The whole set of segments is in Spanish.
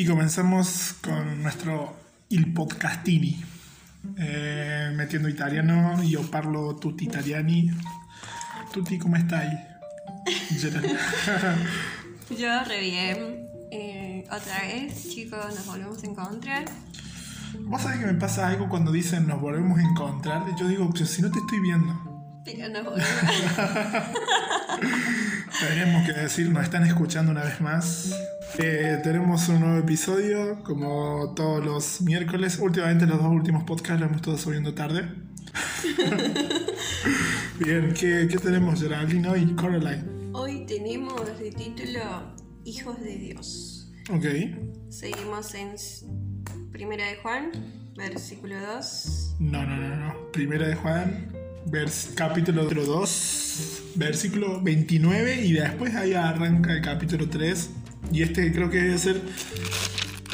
Y comenzamos con nuestro Il Podcastini. Eh, metiendo italiano, io parlo tutti italiani. Tutti, stai? Gerald? Yo re bien. Eh, otra vez, chicos, nos volvemos a encontrar. Vos sabés que me pasa algo cuando dicen nos volvemos a encontrar. Yo digo, pero si no te estoy viendo. Pero nos volvemos. Tenemos que decir, nos están escuchando una vez más. Eh, tenemos un nuevo episodio, como todos los miércoles. Últimamente los dos últimos podcasts los hemos estado subiendo tarde. Bien, ¿qué, qué tenemos Geraldine hoy? Coraline. Hoy tenemos de título Hijos de Dios. Ok. Seguimos en Primera de Juan, versículo 2. No, no, no, no. Primera de Juan, vers capítulo 2, versículo 29 y después ahí arranca el capítulo 3. Y este creo que debe ser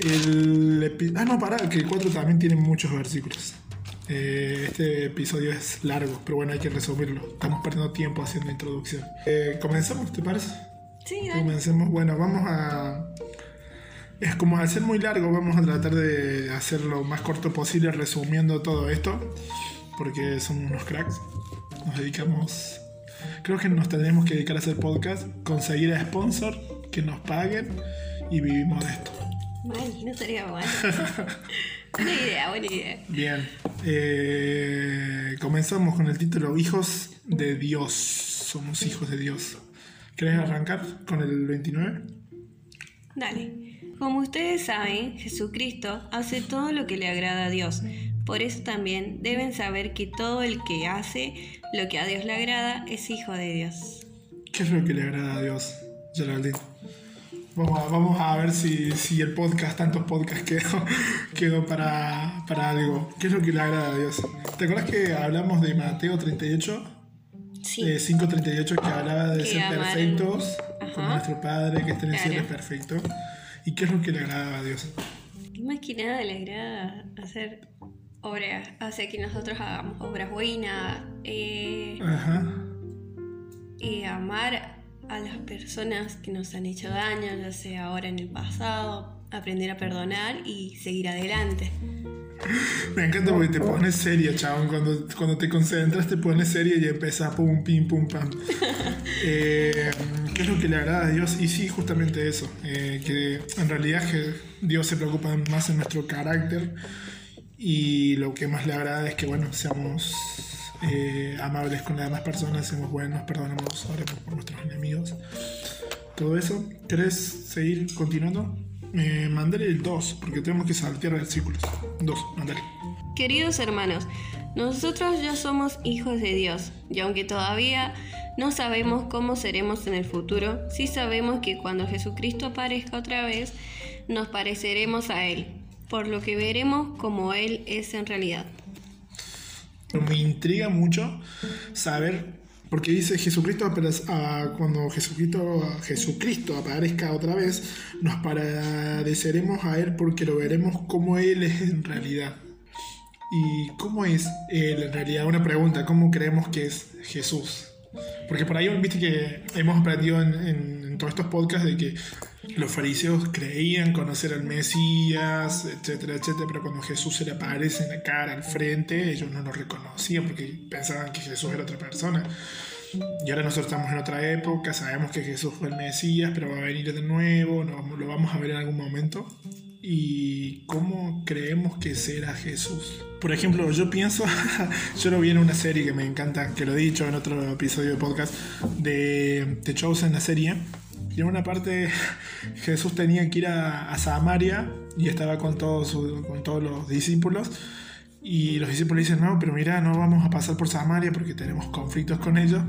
el... epi- Ah, no, pará, que el 4 también tiene muchos versículos. Eh, este episodio es largo, pero bueno, hay que resumirlo. Estamos perdiendo tiempo haciendo introducción. Eh, ¿Comenzamos, te parece? Sí, dale. Comencemos. Bueno, vamos a. Es como al ser muy largo, vamos a tratar de hacerlo lo más corto posible resumiendo todo esto. Porque somos unos cracks. Nos dedicamos. Creo que nos tendremos que dedicar a hacer podcast, conseguir a sponsor que nos paguen y vivimos de esto. Mal, no estaría mal. buena idea, buena idea. Bien. eh, comenzamos con el título Hijos de Dios. Somos hijos de Dios. ¿Querés arrancar con el 29? Dale. Como ustedes saben, Jesucristo hace todo lo que le agrada a Dios. Por eso también deben saber que todo el que hace lo que a Dios le agrada es hijo de Dios. ¿Qué es lo que le agrada a Dios, Geraldine? Vamos a, vamos a ver si, si el podcast, tantos podcasts quedó, quedó para, para algo. ¿Qué es lo que le agrada a Dios? ¿Te acuerdas que hablamos de Mateo 38? Sí. Eh, 5.38 que hablaba de Que ser amar- perfectos como nuestro Padre que está en el cielo es perfecto. ¿Y qué es lo que le agrada a Dios? Más que nada le agrada hacer obras, hacer que nosotros hagamos obras buenas, eh, Ajá. y amar a las personas que nos han hecho daño, ya sea ahora en el pasado, aprender a perdonar y seguir adelante. Me encanta porque te pones seria, chabón. Cuando, cuando te concentras, te pones seria y empiezas pum, pim, pum, pam. Eh, ¿Qué es lo que le agrada a Dios? Y sí, justamente eso. eh, que en realidad que Dios se preocupa más en nuestro carácter. Y lo que más le agrada es que, bueno, seamos eh, amables con las demás personas, seamos buenos, perdonemos, oremos por nuestros enemigos. Todo eso. ¿Querés seguir continuando? Eh, mandale el 2, porque tenemos que saltear versículos. 2, mandale. Queridos hermanos, nosotros ya somos hijos de Dios y aunque todavía no sabemos cómo seremos en el futuro, sí sabemos que cuando Jesucristo aparezca otra vez, nos pareceremos a Él, por lo que veremos como Él es en realidad. Me intriga mucho saber, porque dice Jesucristo, ah, cuando Jesucristo, Jesucristo aparezca otra vez, nos pareceremos a Él porque lo veremos como Él es en realidad. ¿Y cómo es Él en realidad? Una pregunta, ¿cómo creemos que es Jesús? Porque por ahí, viste que hemos aprendido en, en- todos estos podcasts de que los fariseos creían conocer al Mesías, etcétera, etcétera, pero cuando Jesús se le aparece en la cara, al frente, ellos no lo reconocían porque pensaban que Jesús era otra persona. Y ahora nosotros estamos en otra época, sabemos que Jesús fue el Mesías, pero va a venir de nuevo, lo vamos a ver en algún momento. ¿Y cómo creemos que será Jesús? Por ejemplo, yo pienso, yo lo vi en una serie que me encanta, que lo he dicho en otro episodio de podcast, de The Chosen, la serie. Y en una parte Jesús tenía que ir a, Samaria y estaba con todos, con todos los discípulos. Y los discípulos dicen, no, pero mira, no vamos a pasar por Samaria porque tenemos conflictos con ellos.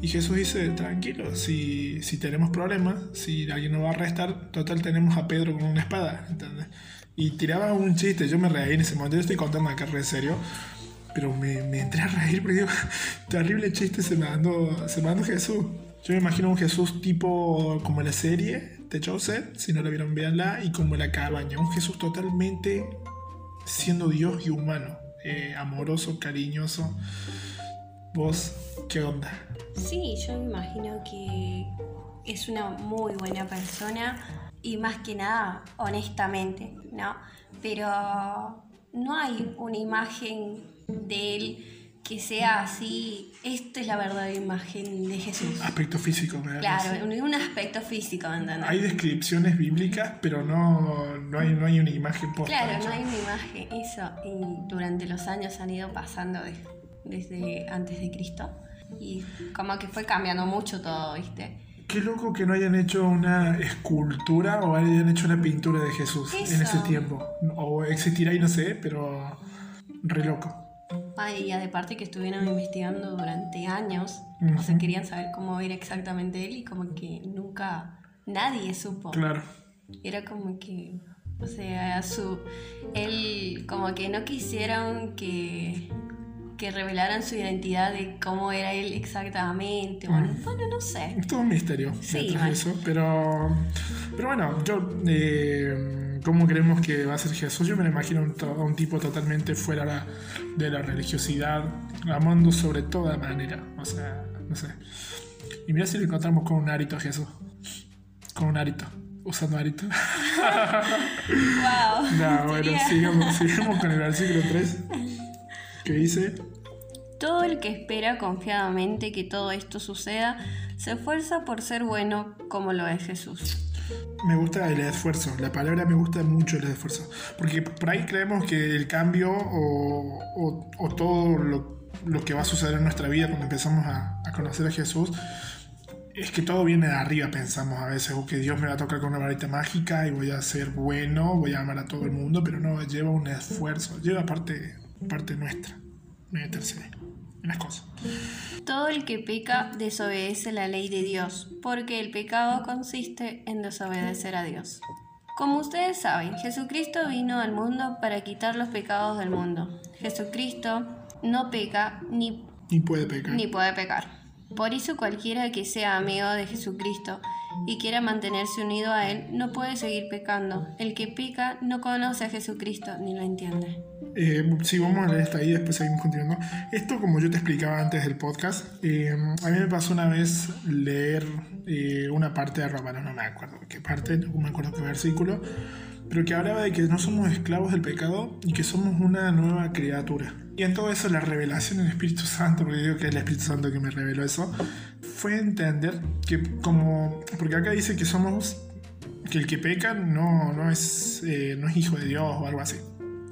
Y Jesús dice, tranquilo, si, si tenemos problemas, si alguien nos va a arrestar, total tenemos a Pedro con una espada. Y tiraba un chiste, yo me reí en ese momento, yo estoy contando acá re serio, pero me, me entré a reír porque digo, terrible chiste se mandó, se mandó Jesús. Yo me imagino un Jesús tipo como la serie de Chosen, si no la vieron, véanla, y como la cabaña, un Jesús totalmente siendo Dios y humano, eh, amoroso, cariñoso. ¿Vos qué onda? Sí, yo me imagino que es una muy buena persona y más que nada honestamente, ¿no? Pero no hay una imagen de él que sea así, esta es la verdadera imagen de Jesús. Aspecto físico, me da Claro, un, un aspecto físico, ¿entendés? Hay descripciones bíblicas, pero no, no, hay, no hay una imagen posta. Claro, no hay una imagen, eso. Y durante los años han ido pasando de- desde antes de Cristo. Y como que fue cambiando mucho todo, ¿viste? Qué loco que no hayan hecho una escultura o hayan hecho una pintura de Jesús en ese tiempo. O existirá y no sé, pero re loco. Y de parte que estuvieron investigando durante años, o sea, querían saber cómo era exactamente él y como que nunca nadie supo. Claro. Era como que, o sea, su, él como que no quisieron que, que revelaran su identidad de cómo era él exactamente. Bueno, Mm. bueno, no sé. Es todo un misterio Sí, bueno. eso, pero, pero bueno, yo, eh, ¿cómo creemos que va a ser Jesús? Yo me lo imagino un, to- un tipo totalmente fuera la- de la religiosidad, amando sobre toda manera, o sea, no sé. Y mira si lo encontramos con un arito a Jesús, con un arito, usando arito. Wow. No, bueno, sigamos, sigamos con el versículo 3, que dice, Todo el que espera confiadamente que todo esto suceda se esfuerza por ser bueno como lo es Jesús. Me gusta el esfuerzo, la palabra me gusta mucho el esfuerzo, porque por ahí creemos que el cambio o, todo lo, que va a suceder en nuestra vida cuando empezamos a, conocer a Jesús es que todo viene de arriba, pensamos a veces, o que Dios me va a tocar con una varita mágica y voy a ser bueno, voy a amar a todo el mundo, pero no, lleva un esfuerzo, lleva parte, parte nuestra, meterse en las cosas. Todo el que peca desobedece la ley de Dios, porque el pecado consiste en desobedecer a Dios. Como ustedes saben, Jesucristo vino al mundo para quitar los pecados del mundo. Jesucristo no peca ni, Ni puede pecar. ni puede pecar. Por eso cualquiera que sea amigo de Jesucristo y quiera mantenerse unido a Él no puede seguir pecando. El que peca no conoce a Jesucristo ni lo entiende. Eh, sí, vamos a leer hasta ahí, después seguimos continuando. Esto, como yo te explicaba antes del podcast, eh, a mí me pasó una vez leer eh, una parte de Romanos, no me acuerdo qué parte, no me acuerdo qué versículo, pero que hablaba de que no somos esclavos del pecado y que somos una nueva criatura. Y en todo eso la revelación del Espíritu Santo, porque digo que es el Espíritu Santo que me reveló eso, fue entender que como, porque acá dice que somos, que el que peca no, no, es, eh, no es hijo de Dios o algo así.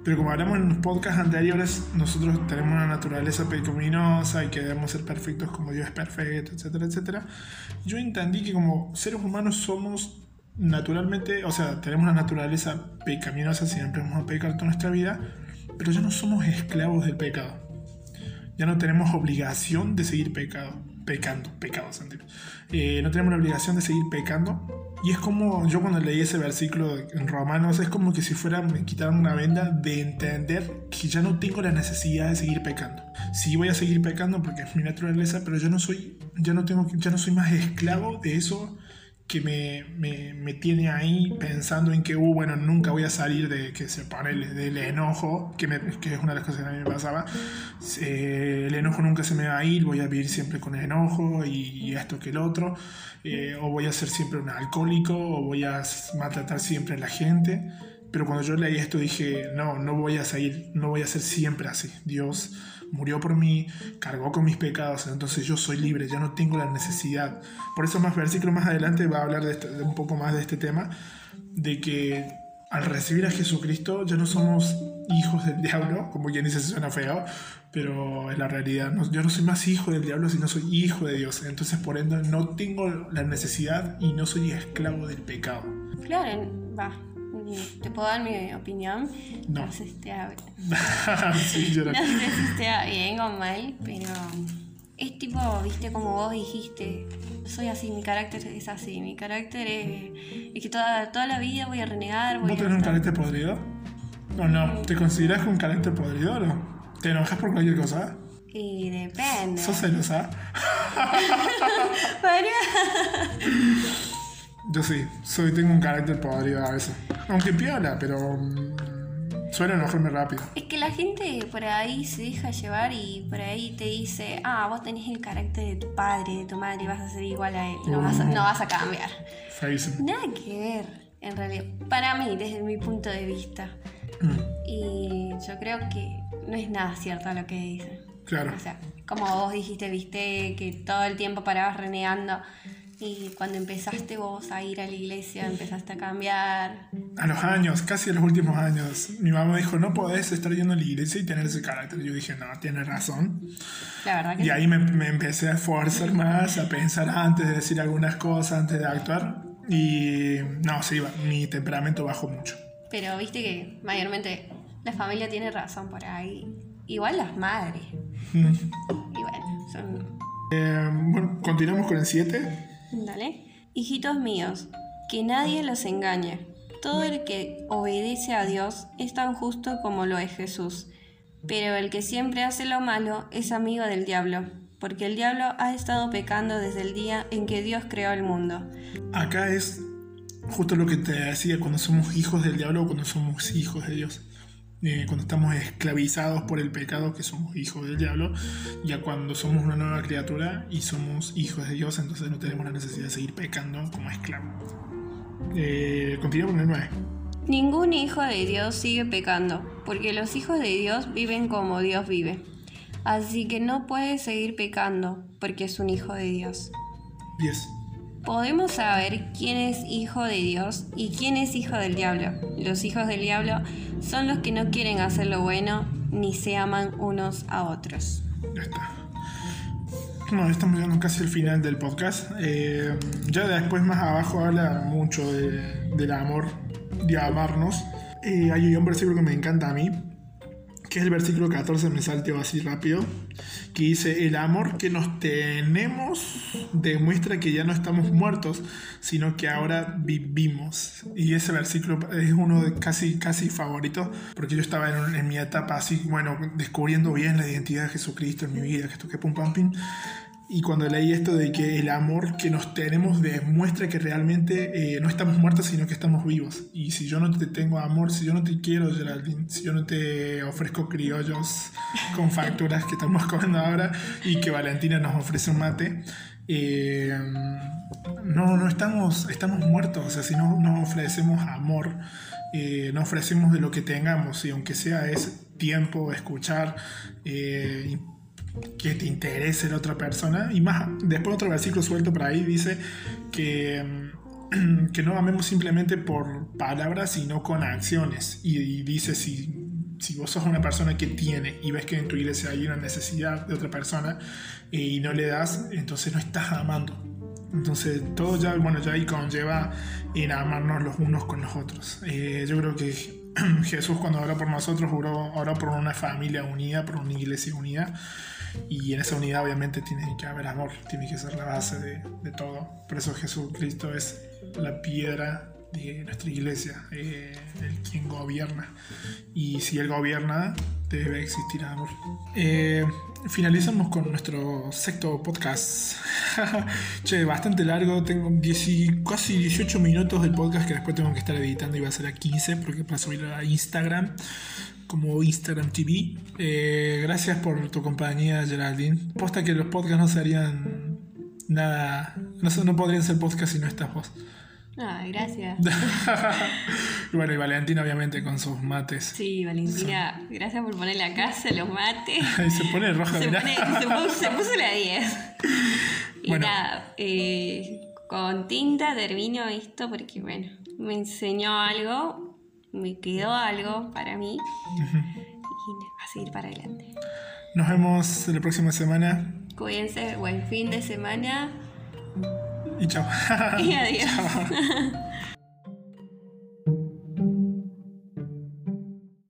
Pero como hablamos en los podcasts anteriores, nosotros tenemos una naturaleza pecaminosa y que debemos ser perfectos como Dios es perfecto, etcétera, etcétera. Yo entendí que como seres humanos somos naturalmente, o sea, tenemos una naturaleza pecaminosa, siempre vamos a pecar toda nuestra vida, pero ya no somos esclavos del pecado. Ya no tenemos obligación de seguir pecado, pecando, pecado, sentido. Eh, no tenemos la obligación de seguir pecando. Y es como, yo cuando leí ese versículo en Romanos, es como que si fuera, me quitaran una venda de entender que ya no tengo la necesidad de seguir pecando. Sí voy a seguir pecando porque es mi naturaleza, pero yo no soy, ya no tengo, ya no soy más esclavo de eso que me, me, me tiene ahí pensando en que, uh, bueno, nunca voy a salir de que se pone el- del enojo, que, me- que es una de las cosas que a mí me pasaba. Eh, el enojo nunca se me va a ir, voy a vivir siempre con el enojo y, y esto que el otro. Eh, o voy a ser siempre un alcohólico, o voy a maltratar siempre a la gente. Pero cuando yo leí esto dije, no, no voy a seguir, no voy a ser siempre así. Dios murió por mí, cargó con mis pecados, entonces yo soy libre, ya no tengo la necesidad. Por eso más versículo más adelante va a hablar de, este- de un poco más de este tema, de que al recibir a Jesucristo ya no somos hijos del diablo, como quien dice suena feo, pero es la realidad. No- yo no soy más hijo del diablo, sino soy hijo de Dios. Entonces por ende no tengo la necesidad y no soy esclavo del pecado. Claro, va. ¿Te puedo dar mi opinión? No. sé si esté, Sí, yo no era- sé si esté bien o mal, pero es tipo, viste, como vos dijiste, soy así, mi carácter es así, mi carácter es, es que toda, toda la vida voy a renegar, voy ¿Vos a tenés un estar- carácter podrido? ¿O no? ¿Te consideras con carácter podrido o no? ¿Te enojas por cualquier cosa? Y depende. ¿Sos celosa? Pará. Yo sí, soy, tengo un carácter podrido a veces. Aunque piola, pero mm, suelo enojarme rápido. Es que la gente por ahí se deja llevar y por ahí te dice, ah, vos tenés el carácter de tu padre, de tu madre, vas a ser igual a él, no, vas, a, no vas a cambiar. Feísimo. Nada que ver. en realidad, para mí, desde mi punto de vista. Mm, Y yo creo que no es nada cierto lo que dicen. claro. O sea, como vos dijiste, viste, que todo el tiempo parabas renegando. Y cuando empezaste vos a ir a la iglesia, empezaste a cambiar. A los años, casi a los últimos años, mi mamá dijo, no podés estar yendo a la iglesia y tener ese carácter. Yo dije, no, tiene razón. La verdad que Y ahí me, me empecé a esforzar más, a pensar antes de decir algunas cosas, antes de actuar. Y no, sí, mi temperamento bajó mucho. Pero viste que mayormente la familia tiene razón por ahí. Igual las madres. Mm. Y bueno, son... Eh, bueno, continuamos con el 7. Dale. Hijitos míos, que nadie los engañe. Todo el que obedece a Dios es tan justo como lo es Jesús. Pero el que siempre hace lo malo es amigo del diablo, porque el diablo ha estado pecando desde el día en que Dios creó el mundo. Acá es justo lo que te decía cuando somos hijos del diablo o cuando somos hijos de Dios. Eh, cuando estamos esclavizados por el pecado, que somos hijos del diablo, ya cuando somos una nueva criatura y somos hijos de Dios, entonces no tenemos la necesidad de seguir pecando como esclavos. Eh, continuamos con el 9. Ningún hijo de Dios sigue pecando, porque los hijos de Dios viven como Dios vive. Así que no puede seguir pecando, porque es un hijo de Dios. 10. Podemos saber quién es hijo de Dios y quién es hijo del diablo. Los hijos del diablo son los que no quieren hacer lo bueno ni se aman unos a otros. Ya está. Bueno, estamos llegando casi al final del podcast. Eh, ya después más abajo habla mucho de- del amor, de amarnos. Eh, hay un versículo que me encanta a mí, que es el versículo 14, me salteo así rápido, que dice, el amor que nos tenemos demuestra que ya no estamos muertos, sino que ahora vivimos. Y ese versículo es uno de casi, casi favoritos, porque yo estaba en, en mi etapa así, bueno, descubriendo bien la identidad de Jesucristo en mi vida, que esto que pum pam pim. Y cuando leí esto de que el amor que nos tenemos demuestra que realmente eh, no estamos muertos, sino que estamos vivos. Y si yo no te tengo amor, si yo no te quiero, Geraldine, si yo no te ofrezco criollos con facturas que estamos comiendo ahora y que Valentina nos ofrece un mate, eh, no, no estamos, estamos muertos. O sea, si no nos ofrecemos amor, eh, no ofrecemos de lo que tengamos, y aunque sea es tiempo, escuchar, eh, que te interese la otra persona. Y más, después otro versículo suelto por ahí dice que, mm, que no amemos simplemente por palabras, sino con acciones. Y, dice, si, si vos sos una persona que tiene y ves que en tu iglesia hay una necesidad de otra persona eh, y no le das, entonces no estás amando. Entonces todo ya, bueno, ya ahí conlleva en amarnos los unos con los otros. Eh, yo creo que Jesús cuando oró por nosotros oró, oró por una familia unida, por una iglesia unida. Y en esa unidad obviamente tiene que haber amor, tiene que ser la base de, de todo. Por eso Jesucristo es la piedra de nuestra iglesia, eh, el quien gobierna. Y si Él gobierna, debe existir amor. Eh, finalizamos con nuestro sexto podcast. che, bastante largo, tengo 10 y- casi 18 minutos del podcast que después tengo que estar editando y va a ser a 15 porque para subirlo a Instagram como Instagram TV. Eh, gracias por tu compañía, Geraldine. Posta que los podcasts no serían nada, no, no podrían ser podcasts si no estás vos. Ah, gracias. bueno, y Valentina obviamente con sus mates. Sí, Valentina, gracias por poner la casa, los mates. Y se pone roja, Se, pone- se puso, se puso la 10. Y Bueno. nada, eh, con tinta termino esto porque, bueno, me enseñó algo, me quedó algo para mí y a seguir para adelante. Nos vemos la próxima semana Cuídense, buen fin de semana y chao. y adiós.